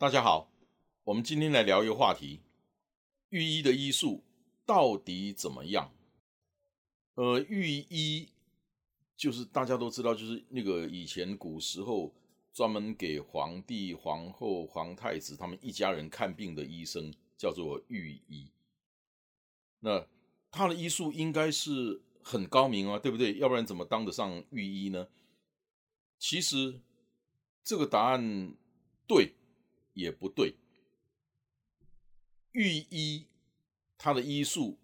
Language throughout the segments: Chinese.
大家好，我们今天来聊一个话题。御医的医术到底怎么样？呃，御医就是大家都知道，就是那个以前古时候专门给皇帝、皇后、皇太子他们一家人看病的医生，叫做御医。那他的医术应该是很高明啊，对不对？要不然怎么当得上御医呢？其实这个答案对也不对。御医他的医术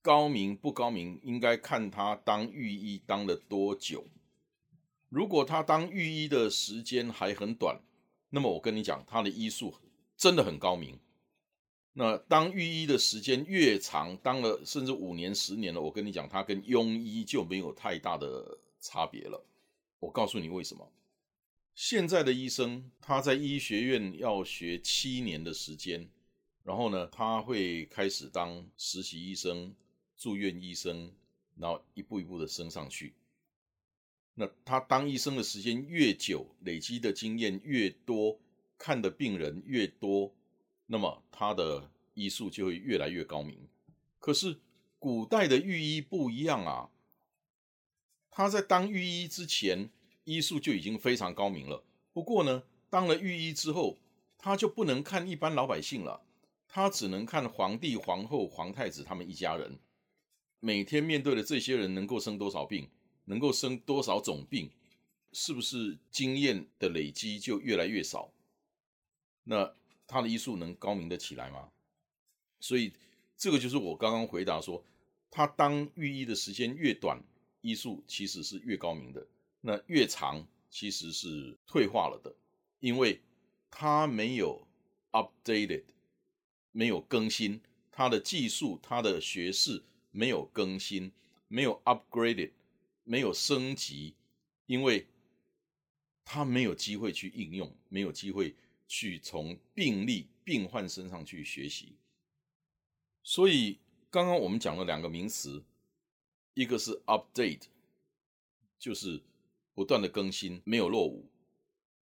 高明不高明，应该看他当御医当了多久。如果他当御医的时间还很短，那么我跟你讲，他的医术真的很高明。那当御医的时间越长，当了甚至五年、十年了，我跟你讲，他跟庸医就没有太大的差别了。我告诉你为什么？现在的医生他在医学院要学七年的时间。然后呢，他会开始当实习医生、住院医生，然后一步一步的升上去。那他当医生的时间越久，累积的经验越多，看的病人越多，那么他的医术就会越来越高明。可是古代的御医不一样啊，他在当御医之前，医术就已经非常高明了。不过呢，当了御医之后，他就不能看一般老百姓了。他只能看皇帝、皇后、皇太子他们一家人，每天面对的这些人能够生多少病，能够生多少种病，是不是经验的累积就越来越少？那他的医术能高明的起来吗？所以这个就是我刚刚回答说，他当御医的时间越短，医术其实是越高明的；那越长，其实是退化了的，因为他没有 updated。没有更新他的技术，他的学识没有更新，没有 upgraded，没有升级，因为他没有机会去应用，没有机会去从病例、病患身上去学习。所以刚刚我们讲了两个名词，一个是 update，就是不断的更新，没有落伍；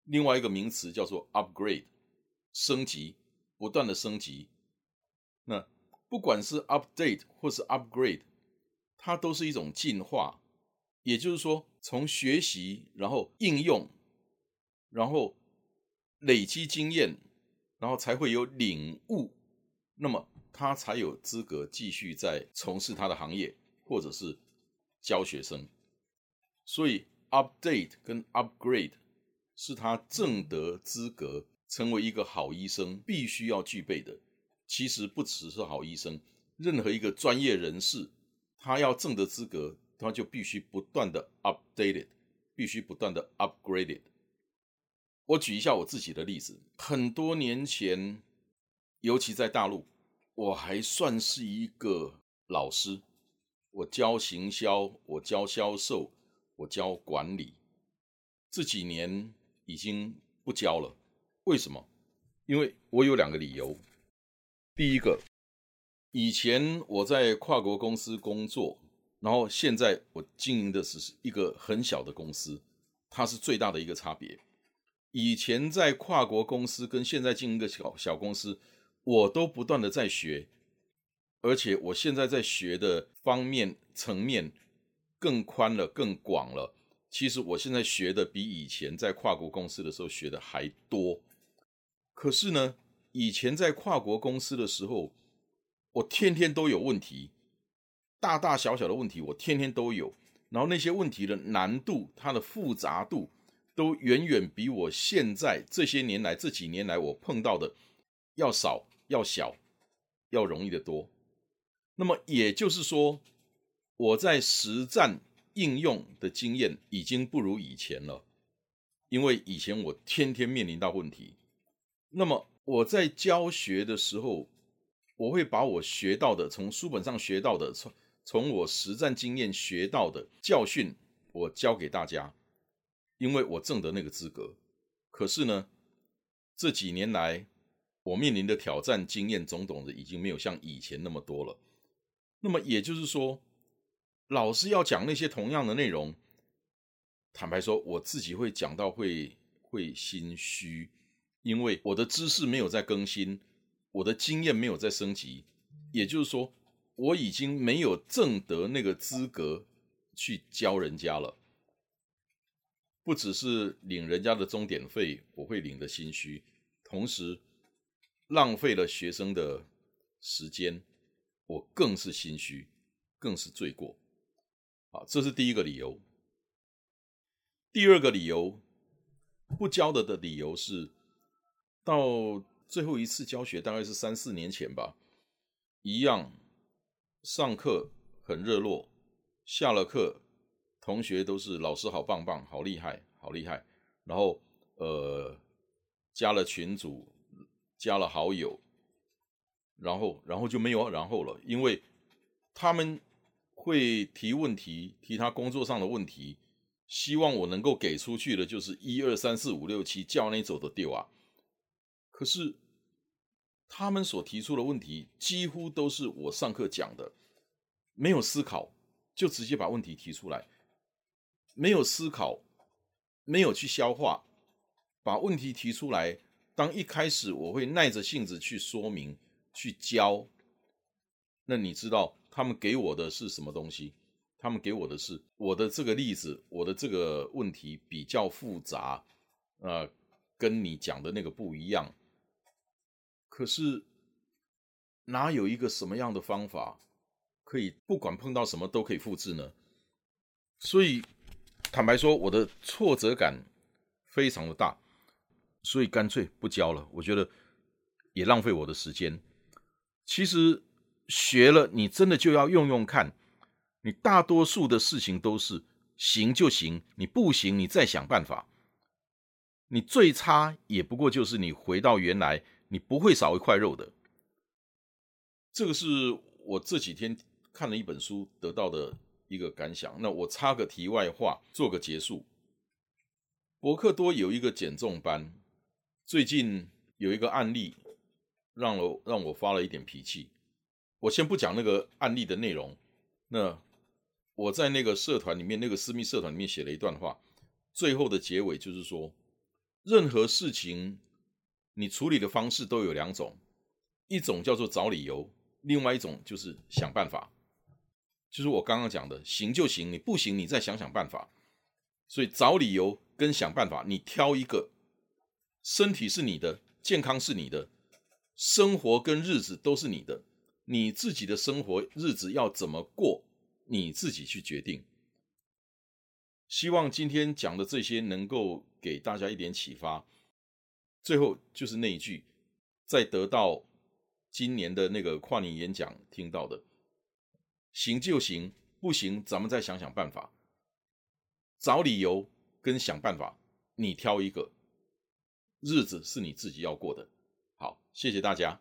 另外一个名词叫做 upgrade，升级，不断的升级。那不管是 update 或是 upgrade，它都是一种进化。也就是说，从学习，然后应用，然后累积经验，然后才会有领悟，那么他才有资格继续在从事他的行业，或者是教学生。所以，update 跟 upgrade 是他正得资格成为一个好医生必须要具备的。其实不只是好医生，任何一个专业人士，他要挣得资格，他就必须不断的 updated，必须不断的 upgraded。我举一下我自己的例子，很多年前，尤其在大陆，我还算是一个老师，我教行销，我教销售，我教管理。这几年已经不教了，为什么？因为我有两个理由。第一个，以前我在跨国公司工作，然后现在我经营的是一个很小的公司，它是最大的一个差别。以前在跨国公司跟现在经营一个小小公司，我都不断的在学，而且我现在在学的方面层面更宽了、更广了。其实我现在学的比以前在跨国公司的时候学的还多。可是呢？以前在跨国公司的时候，我天天都有问题，大大小小的问题我天天都有，然后那些问题的难度、它的复杂度，都远远比我现在这些年来这几年来我碰到的要少、要小、要容易的多。那么也就是说，我在实战应用的经验已经不如以前了，因为以前我天天面临到问题。那么我在教学的时候，我会把我学到的，从书本上学到的，从从我实战经验学到的教训，我教给大家，因为我挣得那个资格。可是呢，这几年来，我面临的挑战经验种种的，已经没有像以前那么多了。那么也就是说。老师要讲那些同样的内容，坦白说，我自己会讲到会会心虚，因为我的知识没有在更新，我的经验没有在升级，也就是说，我已经没有挣得那个资格去教人家了。不只是领人家的钟点费，我会领的心虚，同时浪费了学生的时间，我更是心虚，更是罪过。啊，这是第一个理由。第二个理由，不教的的理由是，到最后一次教学大概是三四年前吧，一样上课很热络，下了课同学都是老师好棒棒，好厉害，好厉害。然后呃加了群组，加了好友，然后然后就没有然后了，因为他们。会提问题，提他工作上的问题，希望我能够给出去的，就是一二三四五六七，叫你走的丢啊。可是他们所提出的问题，几乎都是我上课讲的，没有思考就直接把问题提出来，没有思考，没有去消化，把问题提出来。当一开始我会耐着性子去说明、去教，那你知道。他们给我的是什么东西？他们给我的是我的这个例子，我的这个问题比较复杂，呃，跟你讲的那个不一样。可是哪有一个什么样的方法可以不管碰到什么都可以复制呢？所以坦白说，我的挫折感非常的大，所以干脆不教了。我觉得也浪费我的时间。其实。学了，你真的就要用用看。你大多数的事情都是行就行，你不行，你再想办法。你最差也不过就是你回到原来，你不会少一块肉的。这个是我这几天看了一本书得到的一个感想。那我插个题外话，做个结束。博克多有一个减重班，最近有一个案例，让我让我发了一点脾气。我先不讲那个案例的内容，那我在那个社团里面，那个私密社团里面写了一段话，最后的结尾就是说，任何事情你处理的方式都有两种，一种叫做找理由，另外一种就是想办法，就是我刚刚讲的，行就行，你不行你再想想办法。所以找理由跟想办法，你挑一个，身体是你的，健康是你的，生活跟日子都是你的。你自己的生活日子要怎么过，你自己去决定。希望今天讲的这些能够给大家一点启发。最后就是那一句，在得到今年的那个跨年演讲听到的，行就行，不行咱们再想想办法，找理由跟想办法，你挑一个，日子是你自己要过的。好，谢谢大家。